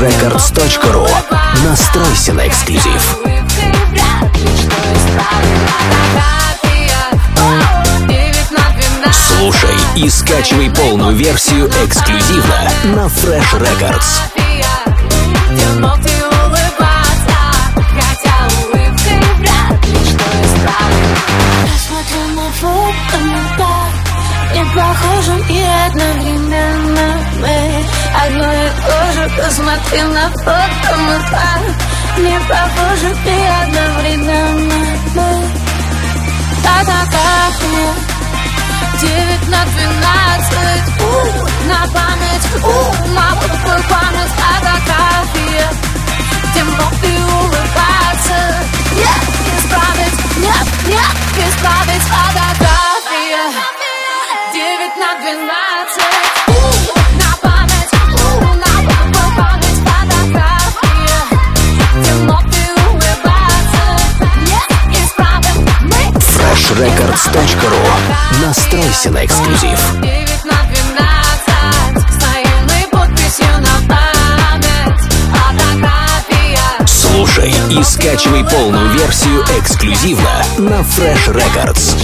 freshrecords.ru Настройся на эксклюзив. Слушай и скачивай полную версию эксклюзивно на Fresh Records. Смотрю на фото, мы так Не похожи и одновременно мы Одно и то же, посмотри на фото, мы так Не похожи и одновременно freshrecords.ru Настройся на эксклюзив. Слушай и скачивай полную версию эксклюзивно на Fresh Records.